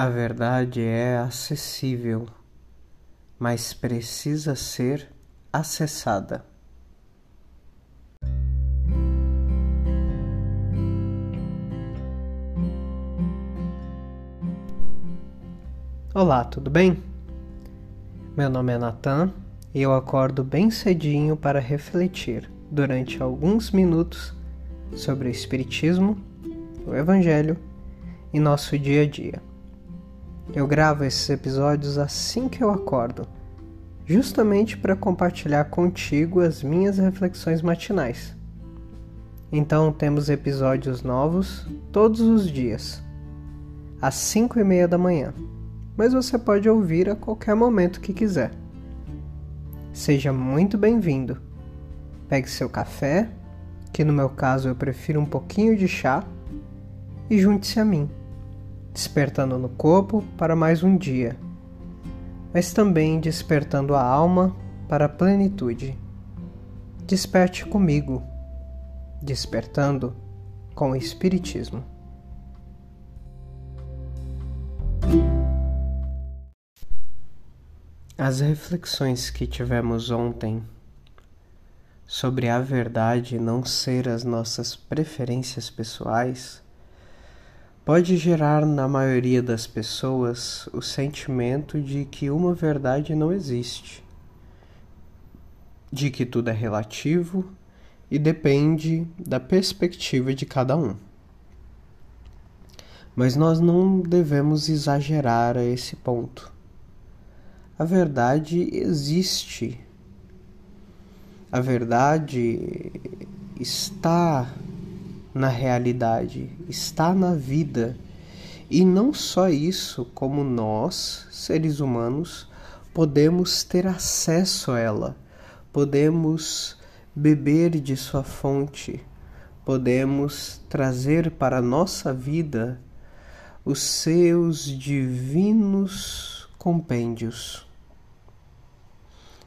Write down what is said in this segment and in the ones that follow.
A verdade é acessível, mas precisa ser acessada. Olá, tudo bem? Meu nome é Natan e eu acordo bem cedinho para refletir durante alguns minutos sobre o Espiritismo, o Evangelho e nosso dia a dia. Eu gravo esses episódios assim que eu acordo, justamente para compartilhar contigo as minhas reflexões matinais. Então temos episódios novos todos os dias, às 5 e meia da manhã, mas você pode ouvir a qualquer momento que quiser. Seja muito bem-vindo. Pegue seu café, que no meu caso eu prefiro um pouquinho de chá, e junte-se a mim despertando no corpo para mais um dia, mas também despertando a alma para a plenitude. Desperte comigo, despertando com o Espiritismo. As reflexões que tivemos ontem sobre a verdade não ser as nossas preferências pessoais pode gerar na maioria das pessoas o sentimento de que uma verdade não existe, de que tudo é relativo e depende da perspectiva de cada um. Mas nós não devemos exagerar a esse ponto. A verdade existe. A verdade está na realidade, está na vida. E não só isso, como nós, seres humanos, podemos ter acesso a ela, podemos beber de sua fonte, podemos trazer para a nossa vida os seus divinos compêndios.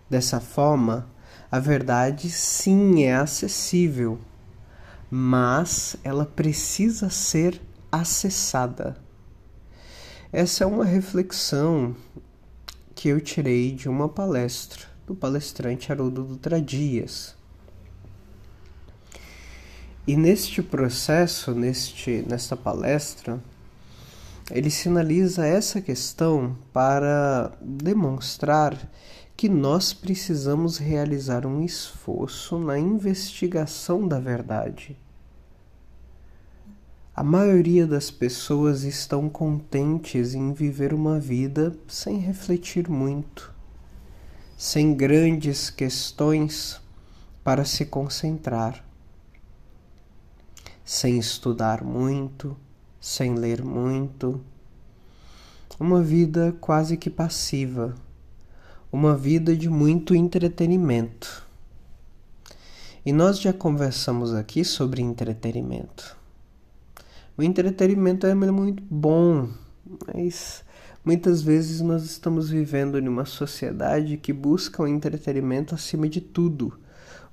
Dessa forma, a verdade sim é acessível mas ela precisa ser acessada. Essa é uma reflexão que eu tirei de uma palestra do palestrante Haroldo Dutra Dias. E neste processo, neste, nesta palestra, ele sinaliza essa questão para demonstrar que nós precisamos realizar um esforço na investigação da verdade. A maioria das pessoas estão contentes em viver uma vida sem refletir muito, sem grandes questões para se concentrar, sem estudar muito, sem ler muito, uma vida quase que passiva uma vida de muito entretenimento. E nós já conversamos aqui sobre entretenimento. O entretenimento é muito bom, mas muitas vezes nós estamos vivendo em uma sociedade que busca o entretenimento acima de tudo,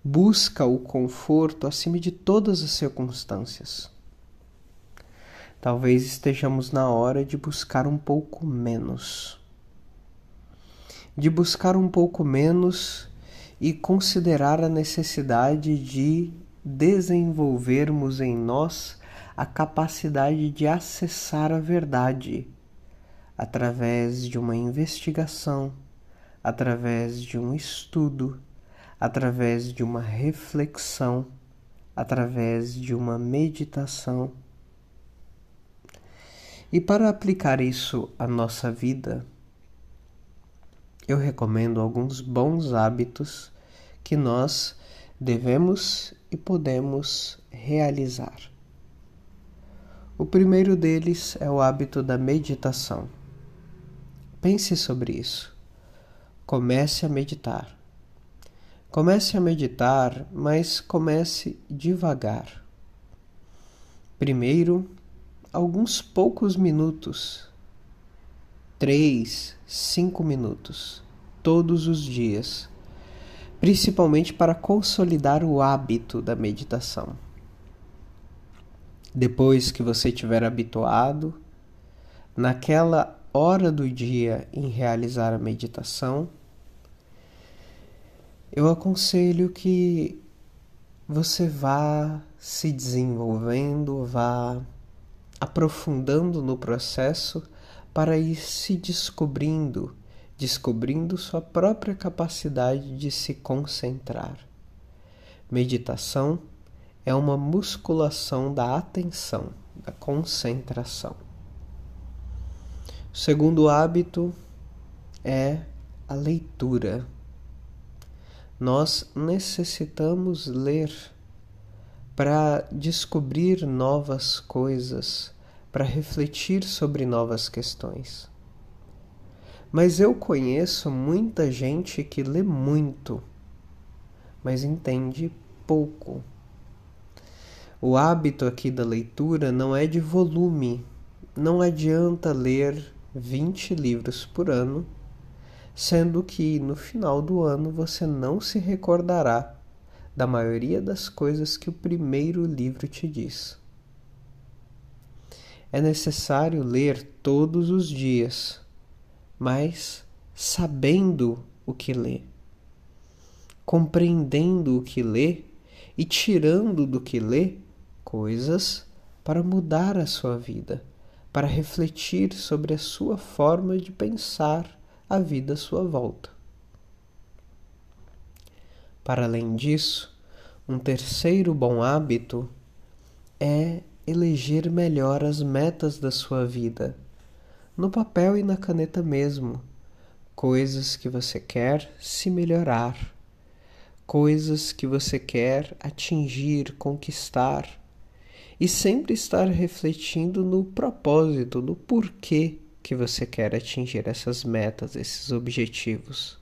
busca o conforto acima de todas as circunstâncias. Talvez estejamos na hora de buscar um pouco menos de buscar um pouco menos e considerar a necessidade de desenvolvermos em nós a capacidade de acessar a verdade através de uma investigação, através de um estudo, através de uma reflexão, através de uma meditação. E para aplicar isso à nossa vida, eu recomendo alguns bons hábitos que nós devemos e podemos realizar. O primeiro deles é o hábito da meditação. Pense sobre isso. Comece a meditar. Comece a meditar, mas comece devagar. Primeiro, alguns poucos minutos três, cinco minutos todos os dias, principalmente para consolidar o hábito da meditação. Depois que você estiver habituado, naquela hora do dia em realizar a meditação, eu aconselho que você vá se desenvolvendo, vá aprofundando no processo para ir se descobrindo, descobrindo sua própria capacidade de se concentrar. Meditação é uma musculação da atenção, da concentração. O segundo hábito é a leitura. Nós necessitamos ler para descobrir novas coisas, para refletir sobre novas questões. Mas eu conheço muita gente que lê muito, mas entende pouco. O hábito aqui da leitura não é de volume, não adianta ler 20 livros por ano, sendo que no final do ano você não se recordará da maioria das coisas que o primeiro livro te diz. É necessário ler todos os dias, mas sabendo o que lê, compreendendo o que lê e tirando do que lê coisas para mudar a sua vida, para refletir sobre a sua forma de pensar a vida à sua volta. Para além disso, um terceiro bom hábito é eleger melhor as metas da sua vida, no papel e na caneta mesmo, coisas que você quer se melhorar, coisas que você quer atingir, conquistar, e sempre estar refletindo no propósito, no porquê que você quer atingir essas metas, esses objetivos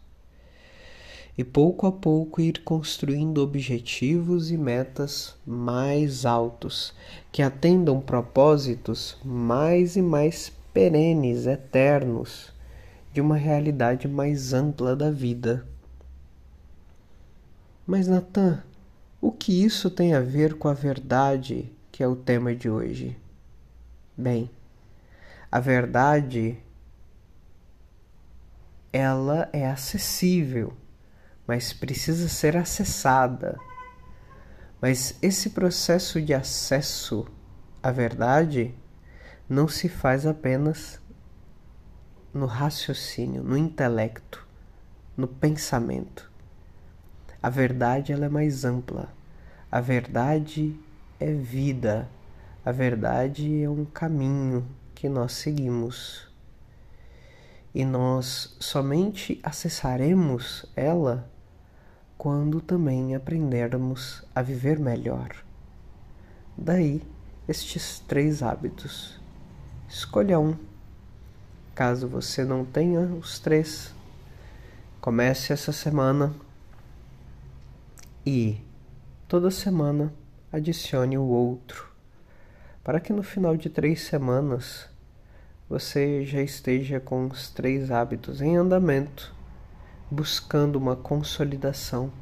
e pouco a pouco ir construindo objetivos e metas mais altos, que atendam propósitos mais e mais perenes, eternos, de uma realidade mais ampla da vida. Mas, Natan, o que isso tem a ver com a verdade que é o tema de hoje? Bem, a verdade ela é acessível mas precisa ser acessada. Mas esse processo de acesso à verdade não se faz apenas no raciocínio, no intelecto, no pensamento. A verdade ela é mais ampla. A verdade é vida. A verdade é um caminho que nós seguimos. E nós somente acessaremos ela quando também aprendermos a viver melhor. Daí estes três hábitos. Escolha um. Caso você não tenha os três, comece essa semana e toda semana adicione o outro, para que no final de três semanas você já esteja com os três hábitos em andamento buscando uma consolidação,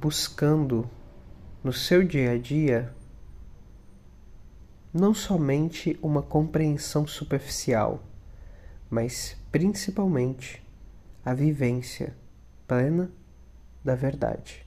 buscando no seu dia a dia não somente uma compreensão superficial, mas principalmente a vivência plena da verdade.